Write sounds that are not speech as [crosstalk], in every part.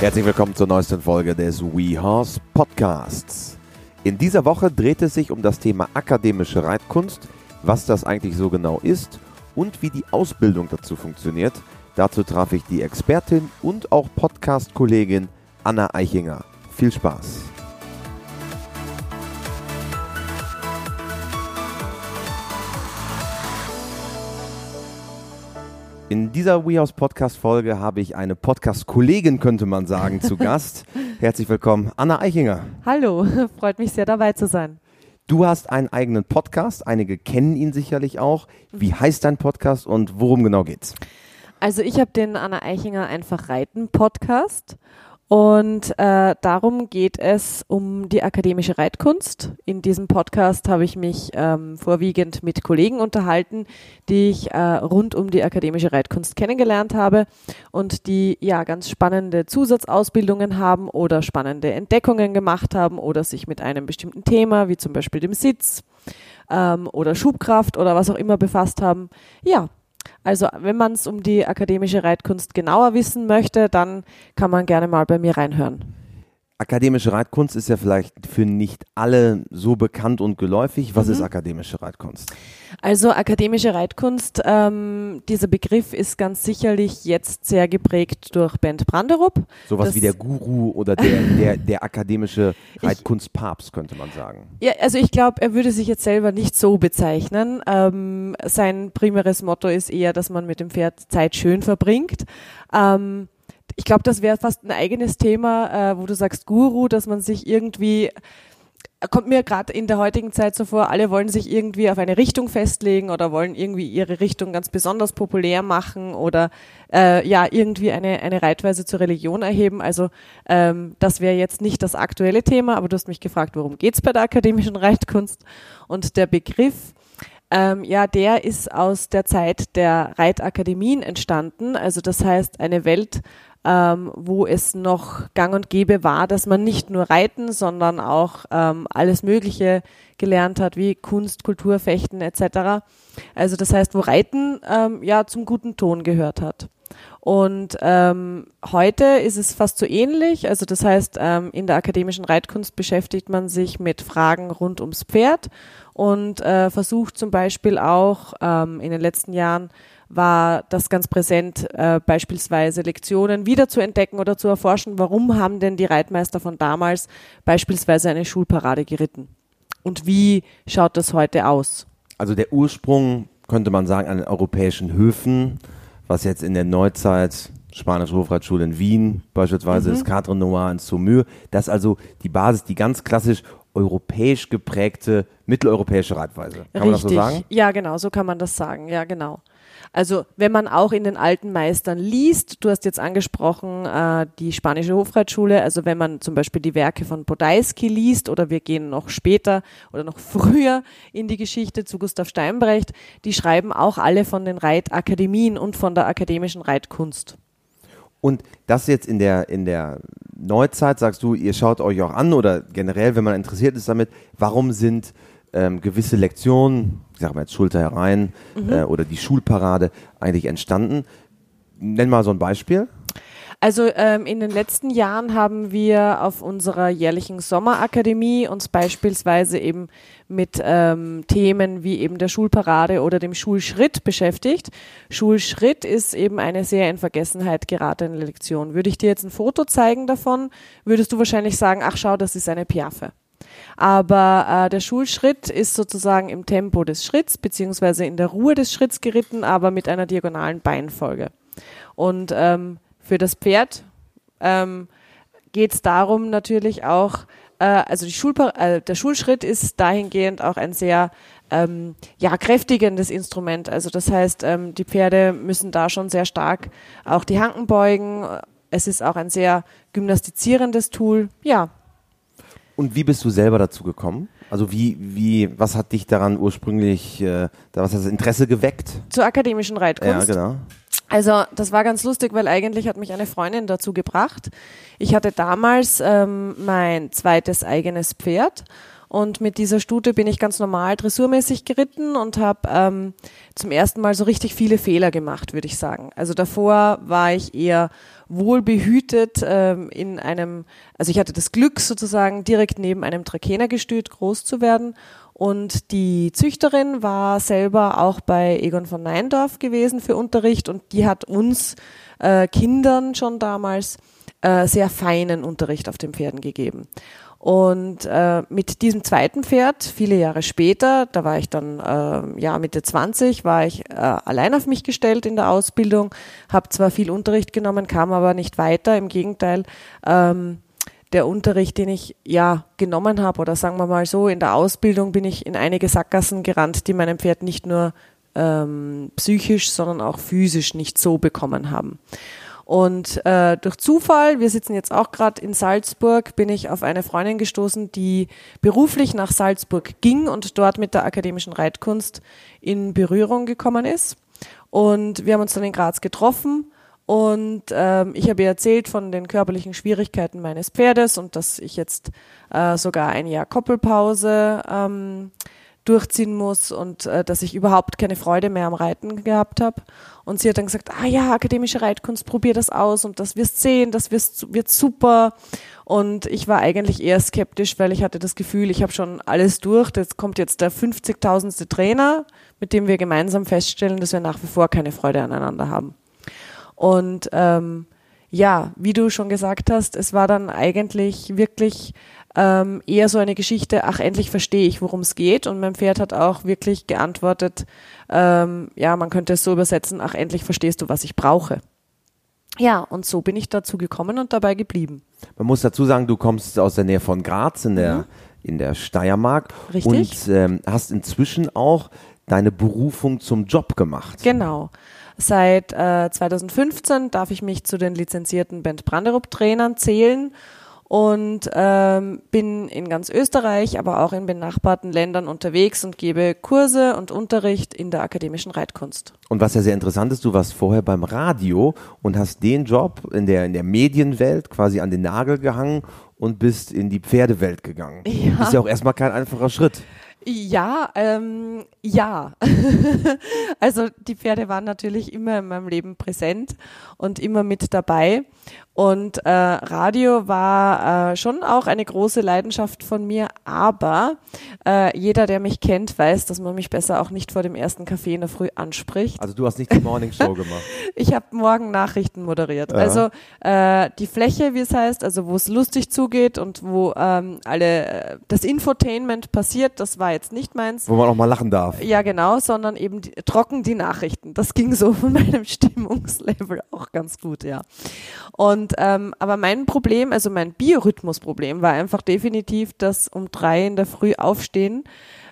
Herzlich willkommen zur neuesten Folge des WeHorse Podcasts. In dieser Woche dreht es sich um das Thema akademische Reitkunst, was das eigentlich so genau ist und wie die Ausbildung dazu funktioniert. Dazu traf ich die Expertin und auch Podcast-Kollegin Anna Eichinger. Viel Spaß! In dieser WeHouse Podcast Folge habe ich eine Podcast Kollegin, könnte man sagen, zu [laughs] Gast. Herzlich willkommen, Anna Eichinger. Hallo, [laughs] freut mich sehr dabei zu sein. Du hast einen eigenen Podcast, einige kennen ihn sicherlich auch. Wie heißt dein Podcast und worum genau geht's? Also ich habe den Anna Eichinger einfach reiten Podcast und äh, darum geht es um die akademische Reitkunst. In diesem Podcast habe ich mich ähm, vorwiegend mit Kollegen unterhalten, die ich äh, rund um die akademische Reitkunst kennengelernt habe und die ja ganz spannende Zusatzausbildungen haben oder spannende Entdeckungen gemacht haben oder sich mit einem bestimmten Thema, wie zum Beispiel dem Sitz ähm, oder Schubkraft oder was auch immer befasst haben. Ja, also wenn man es um die akademische Reitkunst genauer wissen möchte, dann kann man gerne mal bei mir reinhören. Akademische Reitkunst ist ja vielleicht für nicht alle so bekannt und geläufig. Was mhm. ist akademische Reitkunst? Also akademische Reitkunst, ähm, dieser Begriff ist ganz sicherlich jetzt sehr geprägt durch Bent Branderup. Sowas wie der Guru oder der, [laughs] der, der akademische Reitkunstpapst, könnte man sagen. Ja, also ich glaube, er würde sich jetzt selber nicht so bezeichnen. Ähm, sein primäres Motto ist eher, dass man mit dem Pferd Zeit schön verbringt. Ähm, ich glaube, das wäre fast ein eigenes Thema, äh, wo du sagst Guru, dass man sich irgendwie kommt mir gerade in der heutigen Zeit so vor, alle wollen sich irgendwie auf eine Richtung festlegen oder wollen irgendwie ihre Richtung ganz besonders populär machen oder äh, ja irgendwie eine, eine Reitweise zur Religion erheben. Also ähm, das wäre jetzt nicht das aktuelle Thema, aber du hast mich gefragt, worum geht's bei der akademischen Reitkunst? Und der Begriff ähm, ja, der ist aus der Zeit der Reitakademien entstanden. Also das heißt, eine Welt, ähm, wo es noch gang und gäbe war, dass man nicht nur Reiten, sondern auch ähm, alles Mögliche gelernt hat, wie Kunst, Kultur, Fechten etc. Also das heißt, wo Reiten ähm, ja zum guten Ton gehört hat. Und ähm, heute ist es fast so ähnlich. Also das heißt, ähm, in der akademischen Reitkunst beschäftigt man sich mit Fragen rund ums Pferd und äh, versucht zum Beispiel auch ähm, in den letzten Jahren war das ganz präsent, äh, beispielsweise Lektionen wieder zu entdecken oder zu erforschen, warum haben denn die Reitmeister von damals beispielsweise eine Schulparade geritten? Und wie schaut das heute aus? Also der Ursprung könnte man sagen an den europäischen Höfen, was jetzt in der Neuzeit Spanische Hofreitschule in Wien beispielsweise mhm. ist, Cadre Noir in Saumur, das ist also die Basis, die ganz klassisch europäisch geprägte mitteleuropäische Reitweise. Kann Richtig. man das so sagen? Ja, genau, so kann man das sagen. Ja, genau. Also wenn man auch in den alten Meistern liest, du hast jetzt angesprochen äh, die spanische Hofreitschule, also wenn man zum Beispiel die Werke von Podaiski liest oder wir gehen noch später oder noch [laughs] früher in die Geschichte zu Gustav Steinbrecht, die schreiben auch alle von den Reitakademien und von der akademischen Reitkunst. Und das jetzt in der, in der Neuzeit, sagst du, ihr schaut euch auch an oder generell, wenn man interessiert ist damit, warum sind ähm, gewisse Lektionen, ich sag mal jetzt Schulter herein mhm. äh, oder die Schulparade eigentlich entstanden. Nenn mal so ein Beispiel. Also ähm, in den letzten Jahren haben wir auf unserer jährlichen Sommerakademie uns beispielsweise eben mit ähm, Themen wie eben der Schulparade oder dem Schulschritt beschäftigt. Schulschritt ist eben eine sehr in Vergessenheit geratene Lektion. Würde ich dir jetzt ein Foto zeigen davon, würdest du wahrscheinlich sagen, ach schau, das ist eine Piaffe. Aber äh, der Schulschritt ist sozusagen im Tempo des Schritts beziehungsweise in der Ruhe des Schritts geritten, aber mit einer diagonalen Beinfolge. Und ähm, für das Pferd ähm, geht es darum natürlich auch, äh, also äh, der Schulschritt ist dahingehend auch ein sehr ähm, ja, kräftigendes Instrument. Also das heißt, ähm, die Pferde müssen da schon sehr stark auch die Hanken beugen. Es ist auch ein sehr gymnastizierendes Tool. Ja, und wie bist du selber dazu gekommen? Also wie, wie, was hat dich daran ursprünglich, äh, was hat das Interesse geweckt? Zur akademischen Reitkunst. Ja, genau. Also das war ganz lustig, weil eigentlich hat mich eine Freundin dazu gebracht. Ich hatte damals ähm, mein zweites eigenes Pferd Und mit dieser Stute bin ich ganz normal dressurmäßig geritten und habe ähm, zum ersten Mal so richtig viele Fehler gemacht, würde ich sagen. Also davor war ich eher wohlbehütet ähm, in einem, also ich hatte das Glück sozusagen direkt neben einem Trakenergestüt groß zu werden. Und die Züchterin war selber auch bei Egon von Neindorf gewesen für Unterricht und die hat uns äh, Kindern schon damals äh, sehr feinen Unterricht auf den Pferden gegeben. Und äh, mit diesem zweiten Pferd, viele Jahre später, da war ich dann äh, ja Mitte 20, war ich äh, allein auf mich gestellt in der Ausbildung, habe zwar viel Unterricht genommen, kam aber nicht weiter. Im Gegenteil, ähm, der Unterricht, den ich ja genommen habe, oder sagen wir mal so, in der Ausbildung bin ich in einige Sackgassen gerannt, die meinem Pferd nicht nur ähm, psychisch, sondern auch physisch nicht so bekommen haben. Und äh, durch Zufall, wir sitzen jetzt auch gerade in Salzburg, bin ich auf eine Freundin gestoßen, die beruflich nach Salzburg ging und dort mit der akademischen Reitkunst in Berührung gekommen ist. Und wir haben uns dann in Graz getroffen und ähm, ich habe ihr erzählt von den körperlichen Schwierigkeiten meines Pferdes und dass ich jetzt äh, sogar ein Jahr Koppelpause ähm, durchziehen muss und äh, dass ich überhaupt keine Freude mehr am Reiten gehabt habe. Und sie hat dann gesagt, ah ja, akademische Reitkunst, probier das aus und das wirst sehen, das wirst, wird super. Und ich war eigentlich eher skeptisch, weil ich hatte das Gefühl, ich habe schon alles durch. Jetzt kommt jetzt der 50.000. Trainer, mit dem wir gemeinsam feststellen, dass wir nach wie vor keine Freude aneinander haben. Und ähm, ja, wie du schon gesagt hast, es war dann eigentlich wirklich ähm, eher so eine Geschichte, ach, endlich verstehe ich, worum es geht. Und mein Pferd hat auch wirklich geantwortet, ähm, ja, man könnte es so übersetzen, ach, endlich verstehst du, was ich brauche. Ja, und so bin ich dazu gekommen und dabei geblieben. Man muss dazu sagen, du kommst aus der Nähe von Graz in der, mhm. in der Steiermark Richtig. und ähm, hast inzwischen auch deine Berufung zum Job gemacht. Genau. Seit äh, 2015 darf ich mich zu den lizenzierten Bent Branderup Trainern zählen und ähm, bin in ganz Österreich, aber auch in benachbarten Ländern unterwegs und gebe Kurse und Unterricht in der akademischen Reitkunst. Und was ja sehr interessant ist, du warst vorher beim Radio und hast den Job in der, in der Medienwelt quasi an den Nagel gehangen und bist in die Pferdewelt gegangen. Ja. Ist ja auch erstmal kein einfacher Schritt. Ja, ähm, ja. [laughs] also die Pferde waren natürlich immer in meinem Leben präsent und immer mit dabei. Und äh, Radio war äh, schon auch eine große Leidenschaft von mir, aber äh, jeder, der mich kennt, weiß, dass man mich besser auch nicht vor dem ersten Kaffee in der Früh anspricht. Also du hast nicht die Morning Show gemacht. [laughs] ich habe morgen Nachrichten moderiert. Ja. Also äh, die Fläche, wie es heißt, also wo es lustig zugeht und wo ähm, alle äh, das Infotainment passiert, das war jetzt nicht meins. Wo man auch mal lachen darf. Ja, genau, sondern eben die, trocken die Nachrichten. Das ging so von [laughs] meinem Stimmungslevel auch ganz gut, ja. Und ähm, aber mein Problem, also mein Biorhythmusproblem war einfach definitiv, dass um drei in der Früh aufstehen,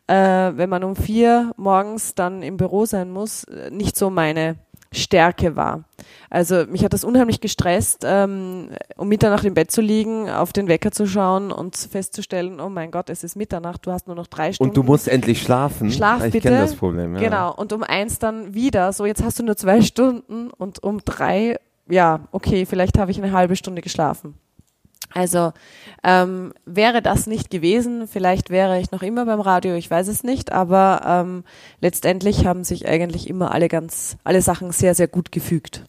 äh, wenn man um vier morgens dann im Büro sein muss, äh, nicht so meine Stärke war. Also mich hat das unheimlich gestresst, ähm, um Mitternacht im Bett zu liegen, auf den Wecker zu schauen und festzustellen, oh mein Gott, es ist Mitternacht, du hast nur noch drei Stunden. Und du musst endlich schlafen. Schlaf ich bitte. kenne das Problem. Ja. Genau. Und um eins dann wieder, so jetzt hast du nur zwei Stunden und um drei, ja, okay, vielleicht habe ich eine halbe Stunde geschlafen. Also ähm, wäre das nicht gewesen, vielleicht wäre ich noch immer beim Radio, ich weiß es nicht, aber ähm, letztendlich haben sich eigentlich immer alle ganz, alle Sachen sehr, sehr gut gefügt.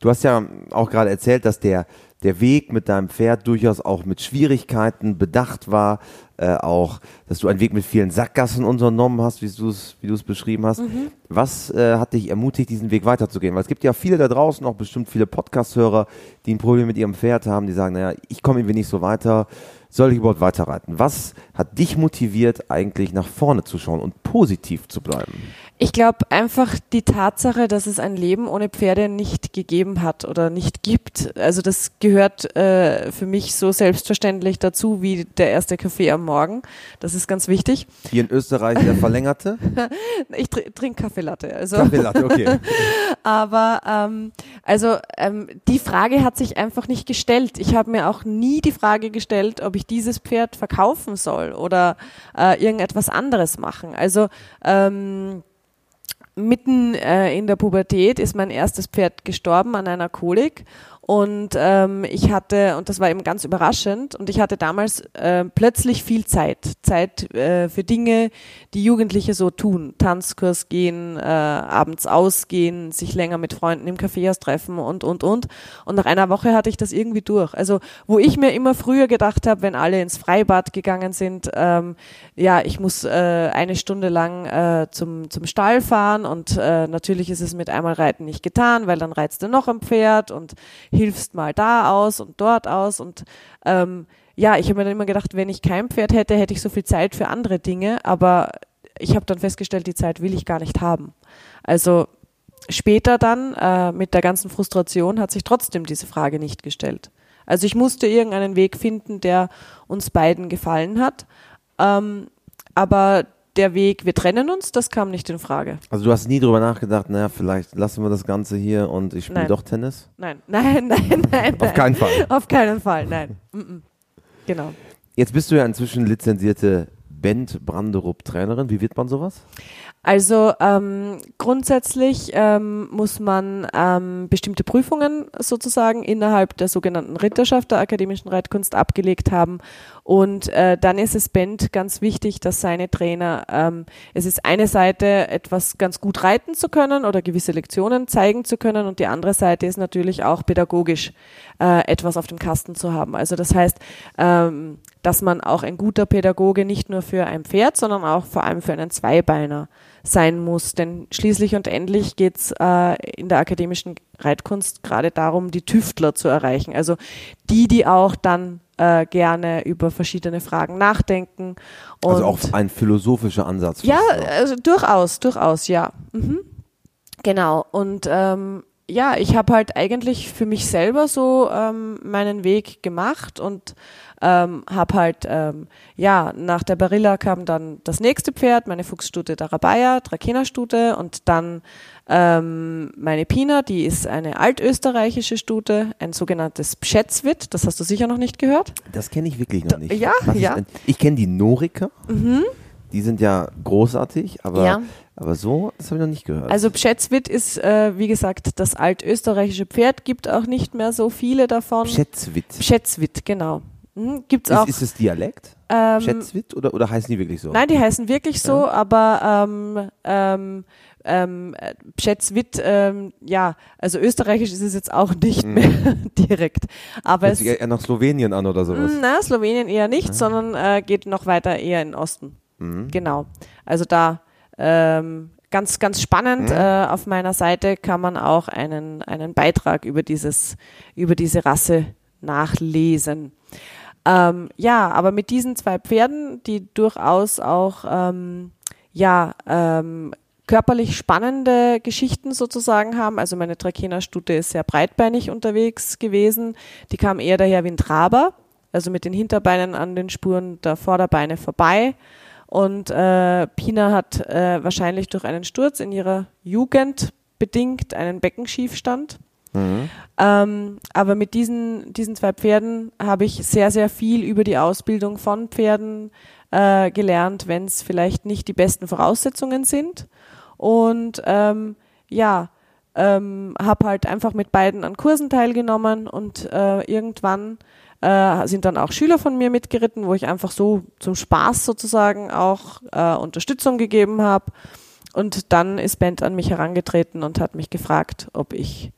Du hast ja auch gerade erzählt, dass der, der Weg mit deinem Pferd durchaus auch mit Schwierigkeiten bedacht war, äh, auch, dass du einen Weg mit vielen Sackgassen unternommen hast, wie du es wie du es beschrieben hast. Mhm. Was äh, hat dich ermutigt, diesen Weg weiterzugehen? Weil es gibt ja viele da draußen, auch bestimmt viele Podcast-Hörer, die ein Problem mit ihrem Pferd haben, die sagen, naja, ich komme irgendwie nicht so weiter, soll ich überhaupt weiterreiten? Was hat dich motiviert, eigentlich nach vorne zu schauen und positiv zu bleiben? Ich glaube einfach die Tatsache, dass es ein Leben ohne Pferde nicht gegeben hat oder nicht gibt. Also das gehört äh, für mich so selbstverständlich dazu wie der erste Kaffee am Morgen. Das ist ganz wichtig. Hier in Österreich der verlängerte? [laughs] ich tr trinke Kaffeelatte. Also. Kaffeelatte, okay. [laughs] Aber ähm, also ähm, die Frage hat sich einfach nicht gestellt. Ich habe mir auch nie die Frage gestellt, ob ich dieses Pferd verkaufen soll oder äh, irgendetwas anderes machen. Also ähm, mitten äh, in der Pubertät ist mein erstes Pferd gestorben an einer Kolik und ähm, ich hatte, und das war eben ganz überraschend, und ich hatte damals äh, plötzlich viel Zeit. Zeit äh, für Dinge, die Jugendliche so tun. Tanzkurs gehen, äh, abends ausgehen, sich länger mit Freunden im Kaffeehaus treffen und, und, und. Und nach einer Woche hatte ich das irgendwie durch. Also, wo ich mir immer früher gedacht habe, wenn alle ins Freibad gegangen sind, ähm, ja, ich muss äh, eine Stunde lang äh, zum, zum Stall fahren und äh, natürlich ist es mit einmal Reiten nicht getan, weil dann reizt er noch ein Pferd und hilfst mal da aus und dort aus und ähm, ja, ich habe mir dann immer gedacht, wenn ich kein Pferd hätte, hätte ich so viel Zeit für andere Dinge, aber ich habe dann festgestellt, die Zeit will ich gar nicht haben. Also später dann äh, mit der ganzen Frustration hat sich trotzdem diese Frage nicht gestellt. Also ich musste irgendeinen Weg finden, der uns beiden gefallen hat. Ähm, aber der Weg, wir trennen uns, das kam nicht in Frage. Also du hast nie drüber nachgedacht, naja, vielleicht lassen wir das Ganze hier und ich spiele doch Tennis? [laughs] Nein, nein, nein, nein. Auf keinen Fall. [laughs] Auf keinen Fall, nein. Genau. Jetzt bist du ja inzwischen lizenzierte Bent Branderup Trainerin. Wie wird man sowas? Also ähm, grundsätzlich ähm, muss man ähm, bestimmte Prüfungen sozusagen innerhalb der sogenannten Ritterschaft der akademischen Reitkunst abgelegt haben. Und äh, dann ist es Bent ganz wichtig, dass seine Trainer, ähm, es ist eine Seite, etwas ganz gut reiten zu können oder gewisse Lektionen zeigen zu können und die andere Seite ist natürlich auch pädagogisch äh, etwas auf dem Kasten zu haben. Also das heißt, ähm, dass man auch ein guter Pädagoge nicht nur für ein Pferd, sondern auch vor allem für einen Zweibeiner sein muss. Denn schließlich und endlich geht's äh, in der akademischen Reitkunst gerade darum, die Tüftler zu erreichen. Also die, die auch dann äh, gerne über verschiedene Fragen nachdenken. also auch ein philosophischer Ansatz. Ja, also durchaus, durchaus, ja. Mhm. Genau. Und ähm, ja, ich habe halt eigentlich für mich selber so ähm, meinen Weg gemacht und ähm, habe halt, ähm, ja, nach der Barilla kam dann das nächste Pferd, meine Fuchsstute Darabaya, Trakehnerstute und dann ähm, meine Pina, die ist eine altösterreichische Stute, ein sogenanntes Pschätzwit, das hast du sicher noch nicht gehört. Das kenne ich wirklich noch nicht. Ja, ja. Ich kenne die Norika. Mhm. Die sind ja großartig, aber, ja. Aber so, das habe ich noch nicht gehört. Also Pschätzwit ist, äh, wie gesagt, das altösterreichische Pferd, gibt auch nicht mehr so viele davon. Pschätzwit. Pschätzwit, genau. Hm, gibt's ist, auch. Ist es Dialekt? Ähm, Schätzwit oder, oder heißen die wirklich so? Nein, die heißen wirklich so, ja. aber ähm, ähm, ähm, Schätzwit, ähm, ja, also österreichisch ist es jetzt auch nicht mhm. mehr [laughs] direkt. Aber Hört es eher nach Slowenien an oder sowas? Na, Slowenien eher nicht, ja. sondern äh, geht noch weiter eher in den Osten. Mhm. Genau. Also da ähm, ganz, ganz spannend. Mhm. Äh, auf meiner Seite kann man auch einen, einen Beitrag über dieses, über diese Rasse nachlesen. Ähm, ja, aber mit diesen zwei Pferden, die durchaus auch ähm, ja ähm, körperlich spannende Geschichten sozusagen haben. Also meine Trakehner-Stute ist sehr breitbeinig unterwegs gewesen. Die kam eher daher wie ein Traber, also mit den Hinterbeinen an den Spuren der Vorderbeine vorbei. Und äh, Pina hat äh, wahrscheinlich durch einen Sturz in ihrer Jugend bedingt einen Beckenschiefstand. Mhm. Ähm, aber mit diesen, diesen zwei Pferden habe ich sehr, sehr viel über die Ausbildung von Pferden äh, gelernt, wenn es vielleicht nicht die besten Voraussetzungen sind. Und ähm, ja, ähm, habe halt einfach mit beiden an Kursen teilgenommen und äh, irgendwann äh, sind dann auch Schüler von mir mitgeritten, wo ich einfach so zum Spaß sozusagen auch äh, Unterstützung gegeben habe. Und dann ist Bent an mich herangetreten und hat mich gefragt, ob ich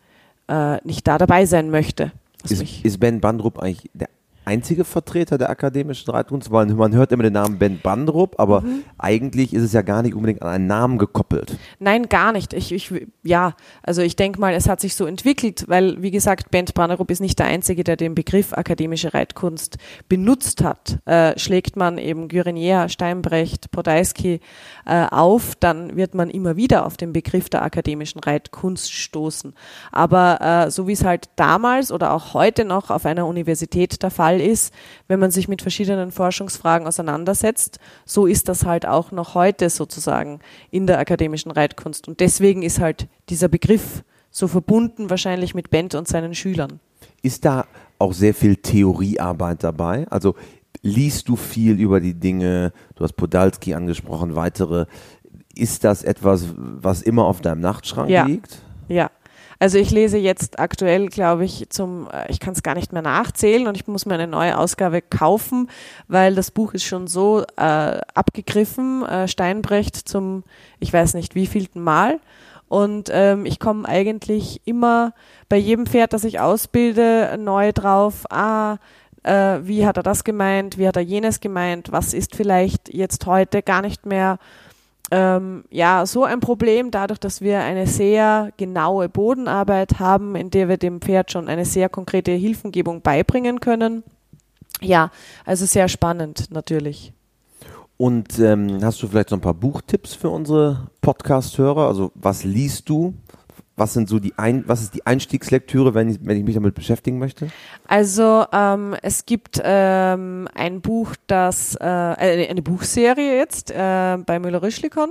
äh, nicht da dabei sein möchte. Ist, ist Ben Bandrup eigentlich der einzige Vertreter der akademischen Reitkunst, weil man hört immer den Namen Ben Bandrup, aber mhm. eigentlich ist es ja gar nicht unbedingt an einen Namen gekoppelt. Nein, gar nicht. Ich, ich ja, also ich denke mal, es hat sich so entwickelt, weil wie gesagt, Ben Bandrup ist nicht der einzige, der den Begriff akademische Reitkunst benutzt hat. Äh, schlägt man eben Gürenier, Steinbrecht, Podolski äh, auf, dann wird man immer wieder auf den Begriff der akademischen Reitkunst stoßen. Aber äh, so wie es halt damals oder auch heute noch auf einer Universität der Fall Fall ist, wenn man sich mit verschiedenen Forschungsfragen auseinandersetzt. So ist das halt auch noch heute sozusagen in der akademischen Reitkunst. Und deswegen ist halt dieser Begriff so verbunden wahrscheinlich mit Bent und seinen Schülern. Ist da auch sehr viel Theoriearbeit dabei? Also liest du viel über die Dinge? Du hast Podalski angesprochen, weitere. ist das etwas, was immer auf deinem Nachtschrank Ja. liegt? Ja. Also ich lese jetzt aktuell, glaube ich, zum, äh, ich kann es gar nicht mehr nachzählen und ich muss mir eine neue Ausgabe kaufen, weil das Buch ist schon so äh, abgegriffen, äh, Steinbrecht zum, ich weiß nicht wievielten Mal. Und ähm, ich komme eigentlich immer bei jedem Pferd, das ich ausbilde, neu drauf, ah, äh, wie hat er das gemeint, wie hat er jenes gemeint, was ist vielleicht jetzt heute gar nicht mehr ähm, ja, so ein Problem, dadurch, dass wir eine sehr genaue Bodenarbeit haben, in der wir dem Pferd schon eine sehr konkrete Hilfengebung beibringen können. Ja, also sehr spannend natürlich. Und ähm, hast du vielleicht so ein paar Buchtipps für unsere Podcast-Hörer? Also was liest du? Was sind so die ein was ist die Einstiegslektüre, wenn ich, wenn ich mich damit beschäftigen möchte? Also ähm, es gibt ähm, ein Buch, das äh, eine, eine Buchserie jetzt äh, bei Müller-Rüschlikon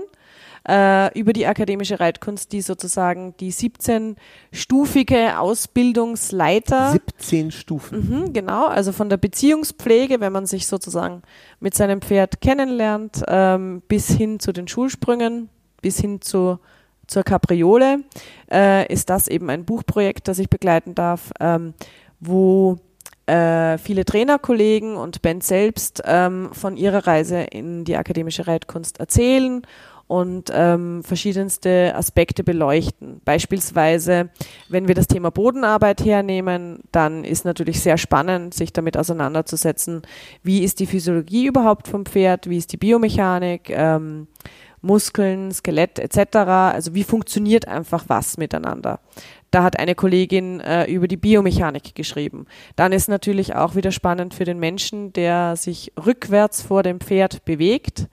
äh, über die akademische Reitkunst, die sozusagen die 17-stufige Ausbildungsleiter 17 Stufen. Mhm, genau, also von der Beziehungspflege, wenn man sich sozusagen mit seinem Pferd kennenlernt, ähm, bis hin zu den Schulsprüngen, bis hin zu, zur Kapriole, äh, ist das eben ein Buchprojekt, das ich begleiten darf, ähm, wo äh, viele Trainerkollegen und Ben selbst ähm, von ihrer Reise in die akademische Reitkunst erzählen und ähm, verschiedenste Aspekte beleuchten. Beispielsweise, wenn wir das Thema Bodenarbeit hernehmen, dann ist natürlich sehr spannend, sich damit auseinanderzusetzen, wie ist die Physiologie überhaupt vom Pferd, wie ist die Biomechanik, ähm, Muskeln, Skelett etc. Also wie funktioniert einfach was miteinander. Da hat eine Kollegin äh, über die Biomechanik geschrieben. Dann ist natürlich auch wieder spannend für den Menschen, der sich rückwärts vor dem Pferd bewegt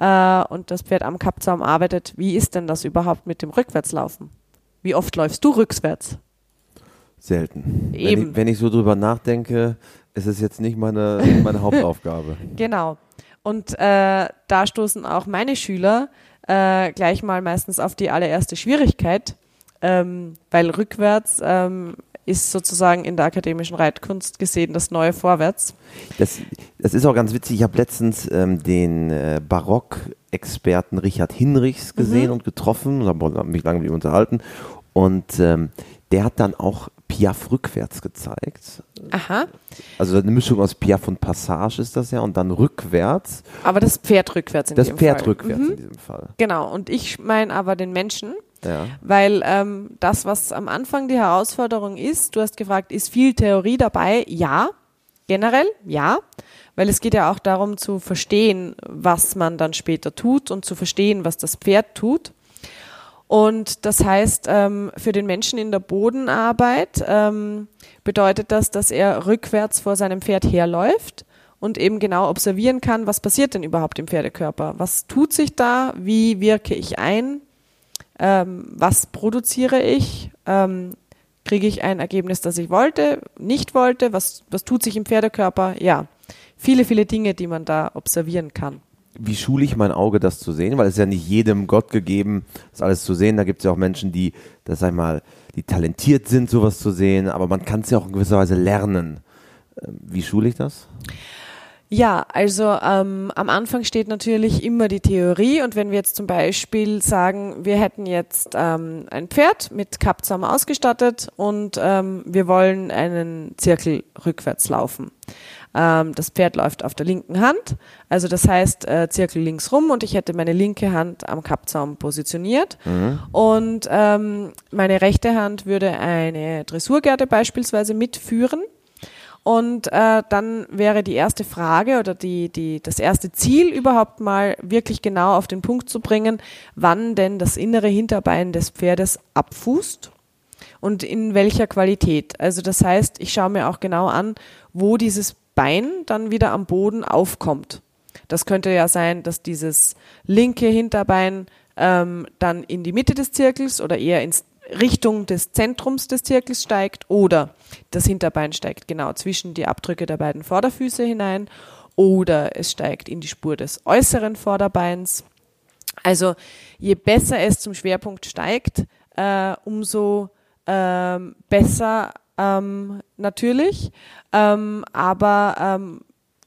äh, und das Pferd am Kappzaum arbeitet. Wie ist denn das überhaupt mit dem Rückwärtslaufen? Wie oft läufst du rückwärts? Selten. Wenn Eben. ich, wenn ich so drüber nachdenke, ist es jetzt nicht meine, meine Hauptaufgabe. [laughs] Genau. Und äh, da stoßen auch meine Schüler äh, gleich mal meistens auf die allererste Schwierigkeit, ähm, weil rückwärts ähm, ist sozusagen in der akademischen Reitkunst gesehen das neue Vorwärts. Das, das ist auch ganz witzig. Ich habe letztens ähm, den äh, Barock-Experten Richard Hinrichs gesehen und getroffen und habe mich lange mit ihm unterhalten. Und ähm, der hat dann auch Piaf rückwärts gezeigt. Aha. Also eine Mischung aus Piaf und Passage ist das ja und dann rückwärts. Aber das Pferd rückwärts in Das dem Pferd Fall. rückwärts Mhm. in diesem Fall. Genau. Und ich meine aber den Menschen, Ja. weil ähm, das, was am Anfang die Herausforderung ist, du hast gefragt, ist viel Theorie dabei? Ja, generell ja, weil es geht ja auch darum zu verstehen, was man dann später tut und zu verstehen, was das Pferd tut. Und das heißt, ähm, für den Menschen in der Bodenarbeit ähm, bedeutet das, dass er rückwärts vor seinem Pferd herläuft und eben genau observieren kann, was passiert denn überhaupt im Pferdekörper? Was tut sich da? Wie wirke ich ein? ähm, was produziere ich, kriege ich ein Ergebnis, das ich wollte, nicht wollte, was, was tut sich im Pferdekörper, ja, viele, viele Dinge, die man da observieren kann. Wie schule ich mein Auge, das zu sehen? Weil es ist ja nicht jedem Gott gegeben, das alles zu sehen. Da gibt es ja auch Menschen, die, das sag ich mal, die talentiert sind, sowas zu sehen, aber man kann es ja auch in gewisser Weise lernen. Ähm, Wie schule ich das? Ja, also ähm, am Anfang steht natürlich immer die Theorie und wenn wir jetzt zum Beispiel sagen, wir hätten jetzt ähm, ein Pferd mit Kappzaum ausgestattet und ähm, wir wollen einen Zirkel rückwärts laufen. Ähm, das Pferd läuft auf der linken Hand, also das heißt äh, Zirkel links rum und ich hätte meine linke Hand am Kappzaum positioniert und ähm, meine rechte Hand würde eine Dressurgerte beispielsweise mitführen. Und äh, dann wäre die erste Frage oder die, die, das erste Ziel überhaupt mal wirklich genau auf den Punkt zu bringen, wann denn das innere Hinterbein des Pferdes abfußt und in welcher Qualität. Also das heißt, ich schaue mir auch genau an, wo dieses Bein dann wieder am Boden aufkommt. Das könnte ja sein, dass dieses linke Hinterbein ähm, dann in die Mitte des Zirkels oder eher ins Richtung des Zentrums des Zirkels steigt oder das Hinterbein steigt genau zwischen die Abdrücke der beiden Vorderfüße hinein oder es steigt in die Spur des äußeren Vorderbeins. Also je besser es zum Schwerpunkt steigt, äh, umso ähm, besser ähm, natürlich. Ähm, aber ähm,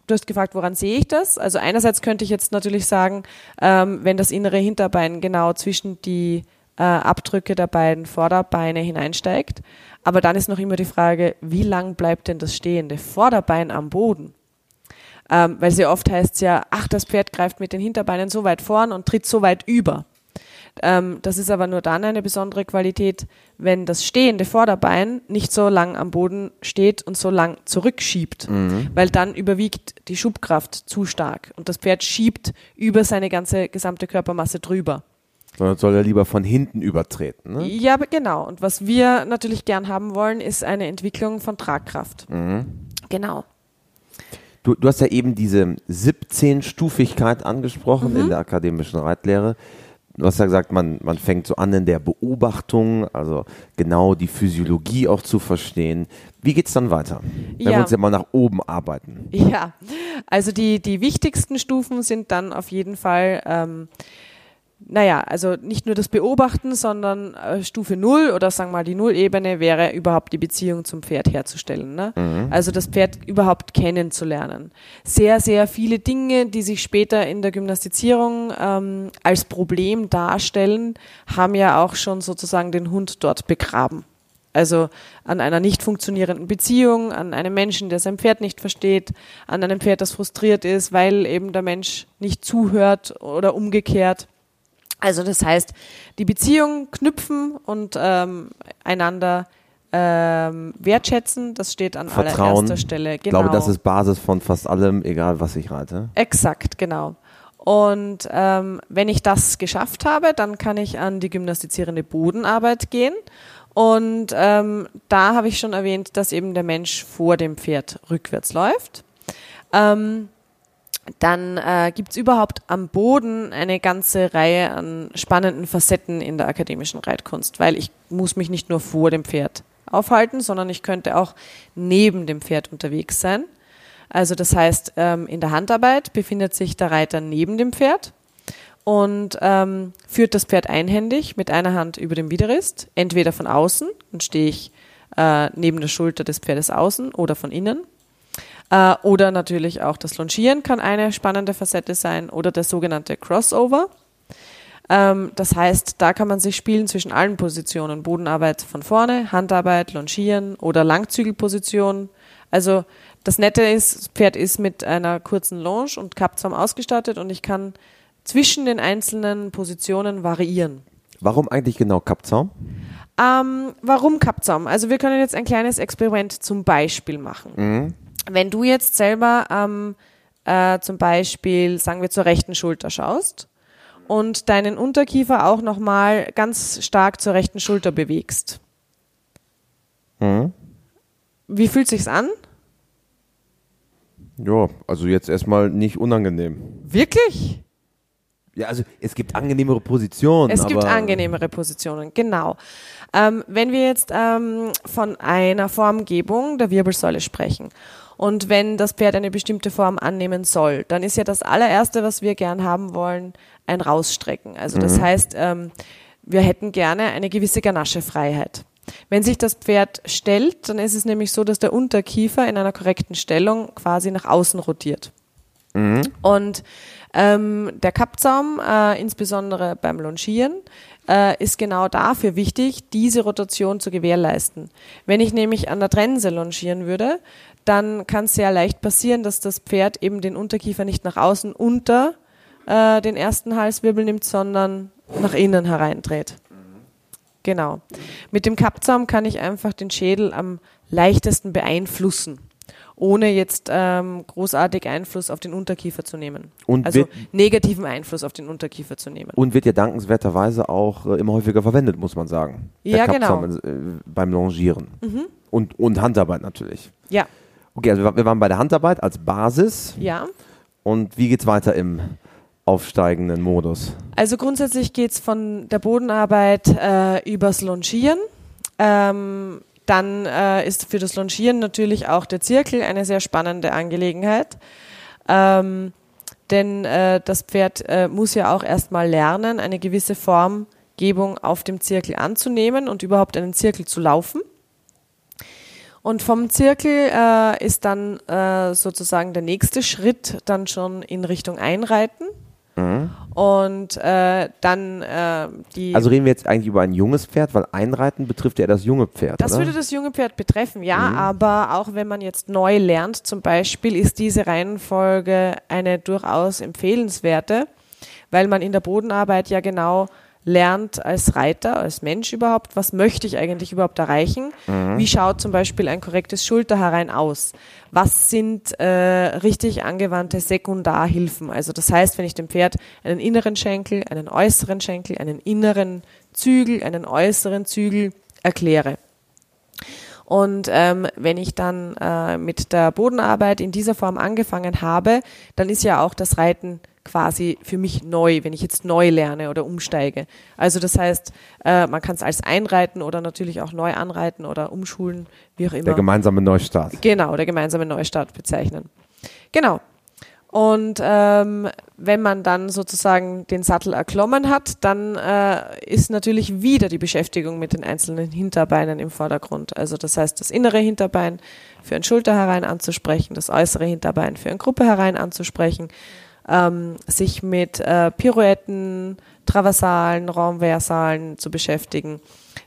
du hast gefragt, woran sehe ich das? Also einerseits könnte ich jetzt natürlich sagen, ähm, wenn das innere Hinterbein genau zwischen die äh, Abdrücke der beiden Vorderbeine hineinsteigt. Aber dann ist noch immer die Frage, wie lang bleibt denn das stehende Vorderbein am Boden? Ähm, weil sehr oft heißt es ja, ach, das Pferd greift mit den Hinterbeinen so weit vorn und tritt so weit über. Ähm, das ist aber nur dann eine besondere Qualität, wenn das stehende Vorderbein nicht so lang am Boden steht und so lang zurückschiebt, mhm. weil dann überwiegt die Schubkraft zu stark und das Pferd schiebt über seine ganze gesamte Körpermasse drüber. Sondern soll er lieber von hinten übertreten. Ne? Ja, genau. Und was wir natürlich gern haben wollen, ist eine Entwicklung von Tragkraft. Mhm. Genau. Du, du hast ja eben diese 17-Stufigkeit angesprochen mhm. in der akademischen Reitlehre. Du hast ja gesagt, man, man fängt so an in der Beobachtung, also genau die Physiologie auch zu verstehen. Wie geht es dann weiter? Wenn ja. wir uns ja mal nach oben arbeiten. Ja, also die, die wichtigsten Stufen sind dann auf jeden Fall ähm, naja, also nicht nur das Beobachten, sondern äh, Stufe Null oder sagen wir mal die Nullebene wäre überhaupt die Beziehung zum Pferd herzustellen. Ne? Mhm. Also das Pferd überhaupt kennenzulernen. Sehr, sehr viele Dinge, die sich später in der Gymnastizierung ähm, als Problem darstellen, haben ja auch schon sozusagen den Hund dort begraben. Also an einer nicht funktionierenden Beziehung, an einem Menschen, der sein Pferd nicht versteht, an einem Pferd, das frustriert ist, weil eben der Mensch nicht zuhört oder umgekehrt. Also das heißt, die Beziehung knüpfen und ähm, einander ähm, wertschätzen, das steht an Vertrauen. allererster Stelle. Genau. Ich glaube, das ist Basis von fast allem, egal was ich reite. Exakt, genau. Und ähm, wenn ich das geschafft habe, dann kann ich an die gymnastizierende Bodenarbeit gehen. Und ähm, da habe ich schon erwähnt, dass eben der Mensch vor dem Pferd rückwärts läuft. Ähm, dann äh, gibt es überhaupt am Boden eine ganze Reihe an spannenden Facetten in der akademischen Reitkunst, weil ich muss mich nicht nur vor dem Pferd aufhalten, sondern ich könnte auch neben dem Pferd unterwegs sein. Also das heißt, ähm, in der Handarbeit befindet sich der Reiter neben dem Pferd und ähm, führt das Pferd einhändig mit einer Hand über dem Widerrist, entweder von außen, dann stehe ich äh, neben der Schulter des Pferdes außen oder von innen äh, oder natürlich auch das Longieren kann eine spannende Facette sein oder der sogenannte Crossover. Ähm, das heißt, da kann man sich spielen zwischen allen Positionen. Bodenarbeit von vorne, Handarbeit, Longieren oder Langzügelposition. Also das Nette ist, das Pferd ist mit einer kurzen Longe und Kappzaum ausgestattet und ich kann zwischen den einzelnen Positionen variieren. Warum eigentlich genau Kappzaum? Ähm, warum Kappzaum? Also wir können jetzt ein kleines Experiment zum Beispiel machen. Mhm wenn du jetzt selber ähm, äh, zum Beispiel, sagen wir, zur rechten Schulter schaust und deinen Unterkiefer auch nochmal ganz stark zur rechten Schulter bewegst. Mhm. Wie fühlt sich's an? Ja, also jetzt erstmal nicht unangenehm. Wirklich? Ja, also es gibt angenehmere Positionen. Es gibt angenehmere Positionen, genau. Ähm, wenn wir jetzt ähm, von einer Formgebung der Wirbelsäule sprechen und wenn das Pferd eine bestimmte Form annehmen soll, dann ist ja das allererste, was wir gern haben wollen, ein Rausstrecken. Also das mhm. heißt, ähm, wir hätten gerne eine gewisse Ganaschefreiheit. Wenn sich das Pferd stellt, dann ist es nämlich so, dass der Unterkiefer in einer korrekten Stellung quasi nach außen rotiert. Mhm. Und ähm, der Kappzaum, äh, insbesondere beim Longieren, äh, ist genau dafür wichtig, diese Rotation zu gewährleisten. Wenn ich nämlich an der Trense longieren würde, dann kann es sehr leicht passieren, dass das Pferd eben den Unterkiefer nicht nach außen unter äh, den ersten Halswirbel nimmt, sondern nach innen hereindreht. Genau. Mit dem Kappzaum kann ich einfach den Schädel am leichtesten beeinflussen, ohne jetzt ähm, großartig Einfluss auf den Unterkiefer zu nehmen. Und also negativen Einfluss auf den Unterkiefer zu nehmen. Und wird ja dankenswerterweise auch äh, immer häufiger verwendet, muss man sagen. Ja, genau. Genau. Äh, beim Longieren. Mhm. Und, und Handarbeit natürlich. Ja. Okay, also wir waren bei der Handarbeit als Basis. Ja. Und wie geht es weiter im aufsteigenden Modus? Also grundsätzlich geht es von der Bodenarbeit äh, übers Longieren. Ähm, dann äh, ist für das Longieren natürlich auch der Zirkel eine sehr spannende Angelegenheit. Ähm, denn äh, das Pferd äh, muss ja auch erstmal lernen, eine gewisse Formgebung auf dem Zirkel anzunehmen und überhaupt einen Zirkel zu laufen. Und vom Zirkel äh, ist dann äh, sozusagen der nächste Schritt dann schon in Richtung Einreiten. Mhm. Und äh, dann äh, die. Also reden wir jetzt eigentlich über ein junges Pferd, weil Einreiten betrifft ja das junge Pferd. Das oder? würde das junge Pferd betreffen, ja, mhm. aber auch wenn man jetzt neu lernt, zum Beispiel, ist diese Reihenfolge eine durchaus empfehlenswerte, weil man in der Bodenarbeit ja genau lernt als Reiter, als Mensch überhaupt, was möchte ich eigentlich überhaupt erreichen? Mhm. Wie schaut zum Beispiel ein korrektes Schulterherein aus? Was sind äh, richtig angewandte Sekundarhilfen? Also das heißt, wenn ich dem Pferd einen inneren Schenkel, einen äußeren Schenkel, einen inneren Zügel, einen äußeren Zügel erkläre. Und ähm, wenn ich dann äh, mit der Bodenarbeit in dieser Form angefangen habe, dann ist ja auch das Reiten quasi für mich neu, wenn ich jetzt neu lerne oder umsteige. Also das heißt, äh, man kann es als einreiten oder natürlich auch neu anreiten oder umschulen, wie auch immer. Der gemeinsame Neustart. Genau, der gemeinsame Neustart bezeichnen. Genau. Und ähm, wenn man dann sozusagen den Sattel erklommen hat, dann äh, ist natürlich wieder die Beschäftigung mit den einzelnen Hinterbeinen im Vordergrund. Also das heißt, das innere Hinterbein für ein Schulter herein anzusprechen, das äußere Hinterbein für ein Gruppe herein anzusprechen ähm, sich mit äh, Pirouetten, Traversalen, Raumversalen zu beschäftigen.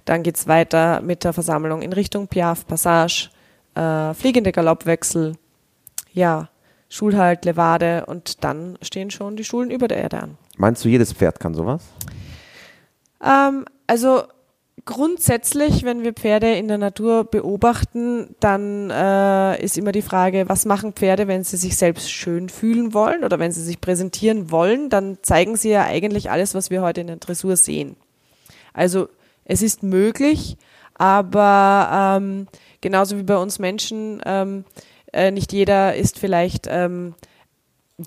Dann geht es weiter mit der Versammlung in Richtung Piaf, Passage, äh, fliegende Galoppwechsel, ja, Schulhalt, Levade und dann stehen schon die Schulen über der Erde an. Meinst du, jedes Pferd kann sowas? Ähm, also Grundsätzlich, wenn wir Pferde in der Natur beobachten, dann äh, ist immer die Frage, was machen Pferde, wenn sie sich selbst schön fühlen wollen oder wenn sie sich präsentieren wollen, dann zeigen sie ja eigentlich alles, was wir heute in der Dressur sehen. Also es ist möglich, aber ähm, genauso wie bei uns Menschen, ähm, äh, nicht jeder ist vielleicht, ähm,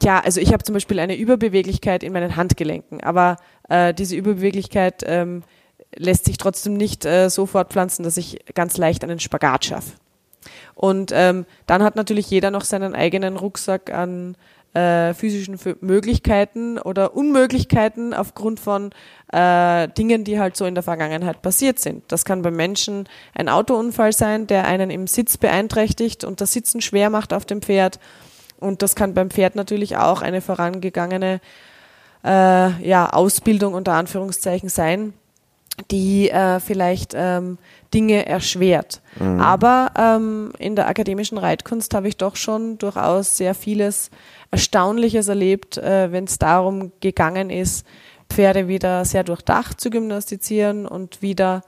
ja, also ich habe zum Beispiel eine Überbeweglichkeit in meinen Handgelenken, aber äh, diese Überbeweglichkeit ähm, lässt sich trotzdem nicht äh, so fortpflanzen, dass ich ganz leicht einen Spagat schaffe. Und ähm, dann hat natürlich jeder noch seinen eigenen Rucksack an äh, physischen Möglichkeiten oder Unmöglichkeiten aufgrund von äh, Dingen, die halt so in der Vergangenheit passiert sind. Das kann beim Menschen ein Autounfall sein, der einen im Sitz beeinträchtigt und das Sitzen schwer macht auf dem Pferd. Und das kann beim Pferd natürlich auch eine vorangegangene äh, ja, Ausbildung unter Anführungszeichen sein, die äh, vielleicht ähm, Dinge erschwert. Mhm. Aber ähm, in der akademischen Reitkunst habe ich doch schon durchaus sehr vieles Erstaunliches erlebt, äh, wenn es darum gegangen ist, Pferde wieder sehr durchdacht zu gymnastizieren und wieder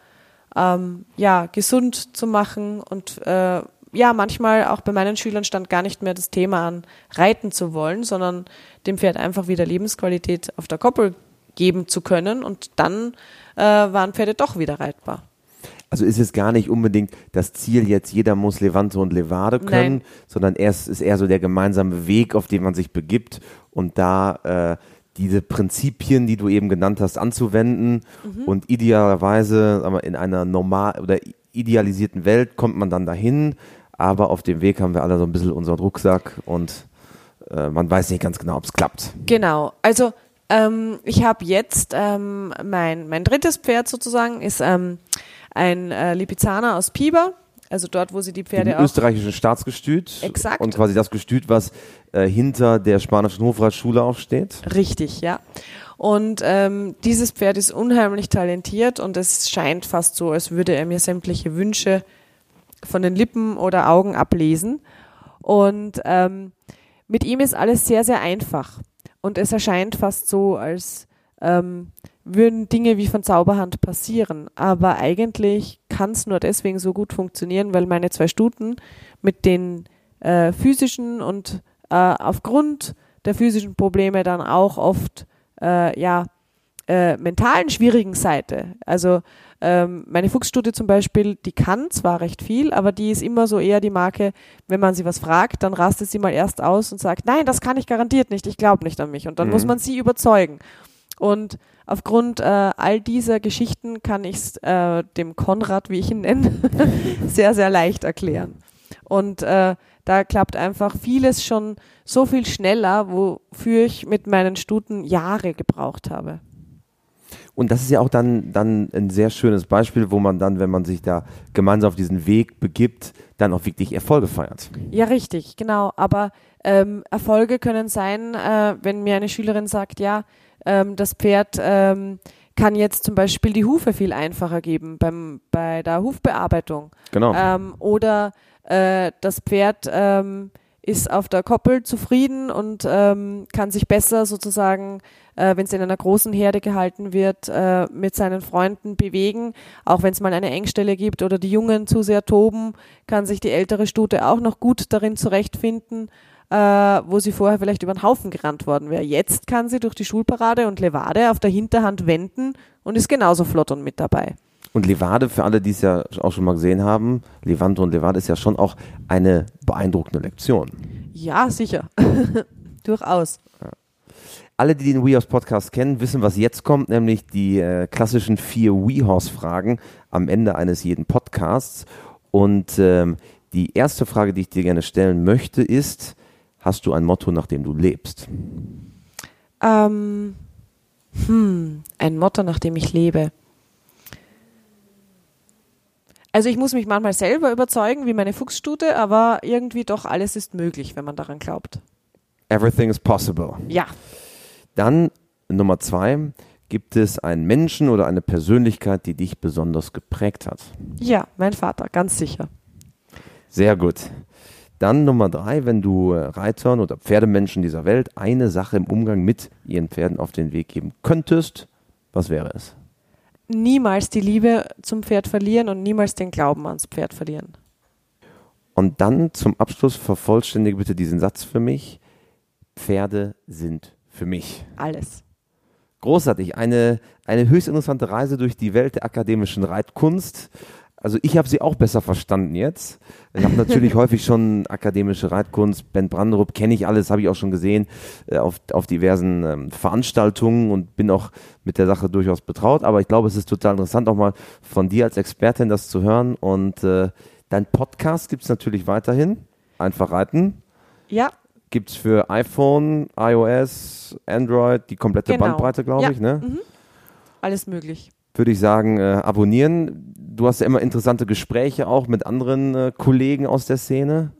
ähm, ja, gesund zu machen. Und äh, ja, manchmal auch bei meinen Schülern stand gar nicht mehr das Thema an, reiten zu wollen, sondern dem Pferd einfach wieder Lebensqualität auf der Koppel geben zu können. Und dann äh, waren Pferde doch wieder reitbar. Also ist es gar nicht unbedingt das Ziel, jetzt jeder muss Levante und Levade können, Nein. sondern es ist eher so der gemeinsame Weg, auf den man sich begibt und da äh, diese Prinzipien, die du eben genannt hast, anzuwenden mhm. und idealerweise aber in einer normal oder idealisierten Welt kommt man dann dahin, aber auf dem Weg haben wir alle so ein bisschen unseren Rucksack und äh, man weiß nicht ganz genau, ob es klappt. Genau, also ähm, ich habe jetzt ähm, mein, mein drittes Pferd sozusagen, ist ähm, ein äh, Lipizzaner aus Pieper. Also dort, wo sie die Pferde Im österreichischen Staatsgestüt. Exakt. Und quasi das Gestüt, was äh, hinter der spanischen Hofreitschule aufsteht. Richtig, ja. Und ähm, dieses Pferd ist unheimlich talentiert und es scheint fast so, als würde er mir sämtliche Wünsche von den Lippen oder Augen ablesen. Und ähm, mit ihm ist alles sehr, sehr einfach. Und es erscheint fast so, als ähm, würden Dinge wie von Zauberhand passieren. Aber eigentlich kann es nur deswegen so gut funktionieren, weil meine zwei Stuten mit den äh, physischen und äh, aufgrund der physischen Probleme dann auch oft äh, ja äh, mentalen schwierigen Seite. Also ähm, meine Fuchsstudie zum Beispiel, die kann zwar recht viel, aber die ist immer so eher die Marke, wenn man sie was fragt, dann rastet sie mal erst aus und sagt, nein, das kann ich garantiert nicht, ich glaube nicht an mich. Und dann mhm. muss man sie überzeugen. Und aufgrund äh, all dieser Geschichten kann ich es äh, dem Konrad, wie ich ihn nenne, [laughs] sehr, sehr leicht erklären. Und äh, da klappt einfach vieles schon so viel schneller, wofür ich mit meinen Stuten Jahre gebraucht habe. Und das ist ja auch dann, dann ein sehr schönes Beispiel, wo man dann, wenn man sich da gemeinsam auf diesen Weg begibt, dann auch wirklich Erfolge feiert. Ja, richtig, genau. Aber ähm, Erfolge können sein, äh, wenn mir eine Schülerin sagt, ja, ähm, das Pferd ähm, kann jetzt zum Beispiel die Hufe viel einfacher geben beim, bei der Hufbearbeitung. Genau. Ähm, oder äh, das Pferd ähm, ist auf der Koppel zufrieden und ähm, kann sich besser sozusagen, äh, wenn es in einer großen Herde gehalten wird, äh, mit seinen Freunden bewegen. Auch wenn es mal eine Engstelle gibt oder die Jungen zu sehr toben, kann sich die ältere Stute auch noch gut darin zurechtfinden, äh, wo sie vorher vielleicht über den Haufen gerannt worden wäre. Jetzt kann sie durch die Schulparade und Levade auf der Hinterhand wenden und ist genauso flott und mit dabei. Und Levade, für alle, die es ja auch schon mal gesehen haben, Levante und Levade ist ja schon auch eine beeindruckende Lektion. Ja, sicher. [laughs] Durchaus. Alle, die den WeHorse Podcast kennen, wissen, was jetzt kommt, nämlich die äh, klassischen vier WeHorse-Fragen am Ende eines jeden Podcasts. Und ähm, die erste Frage, die ich dir gerne stellen möchte, ist, hast du ein Motto, nach dem du lebst? Ähm, hm, ein Motto, nach dem ich lebe. Also ich muss mich manchmal selber überzeugen, wie meine Fuchsstute, aber irgendwie doch alles ist möglich, wenn man daran glaubt. Everything is possible. Ja. Dann Nummer zwei, gibt es einen Menschen oder eine Persönlichkeit, die dich besonders geprägt hat? Ja, mein Vater, ganz sicher. Sehr gut. Dann Nummer drei, wenn du äh, Reitern oder Pferdemenschen dieser Welt eine Sache im Umgang mit ihren Pferden auf den Weg geben könntest, was wäre es? Niemals die Liebe zum Pferd verlieren und niemals den Glauben ans Pferd verlieren. Und dann zum Abschluss vervollständige bitte diesen Satz für mich. Pferde sind für mich. Alles. Großartig. Eine, eine höchst interessante Reise durch die Welt der akademischen Reitkunst. Also ich habe sie auch besser verstanden jetzt. Ich habe natürlich [laughs] häufig schon akademische Reitkunst, Ben Branderup kenne ich alles, habe ich auch schon gesehen äh, auf, auf diversen ähm, Veranstaltungen und bin auch mit der Sache durchaus betraut. Aber ich glaube, es ist total interessant, auch mal von dir als Expertin das zu hören. Und äh, dein Podcast gibt es natürlich weiterhin. Einfach reiten. Ja, Gibt es für iPhone, iOS, Android, die komplette Genau. Bandbreite, glaube Ja. ich. Ne? mhm. alles möglich. Würde ich sagen, äh, abonnieren. Du hast ja immer interessante Gespräche auch mit anderen äh, Kollegen aus der Szene.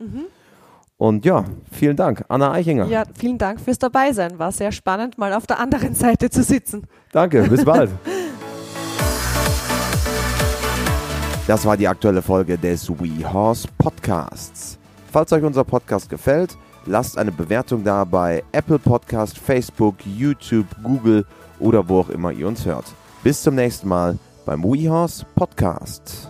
Und ja, vielen Dank. Anna Eichinger. Ja, vielen Dank fürs Dabeisein. War sehr spannend, mal auf der anderen [laughs] Seite zu sitzen. Danke, bis bald. [laughs] Das war die aktuelle Folge des WeHorse Podcasts. Falls euch unser Podcast gefällt, lasst eine Bewertung da bei Apple Podcast, Facebook, YouTube, Google oder wo auch immer ihr uns hört. Bis zum nächsten Mal beim WeHorse Podcast.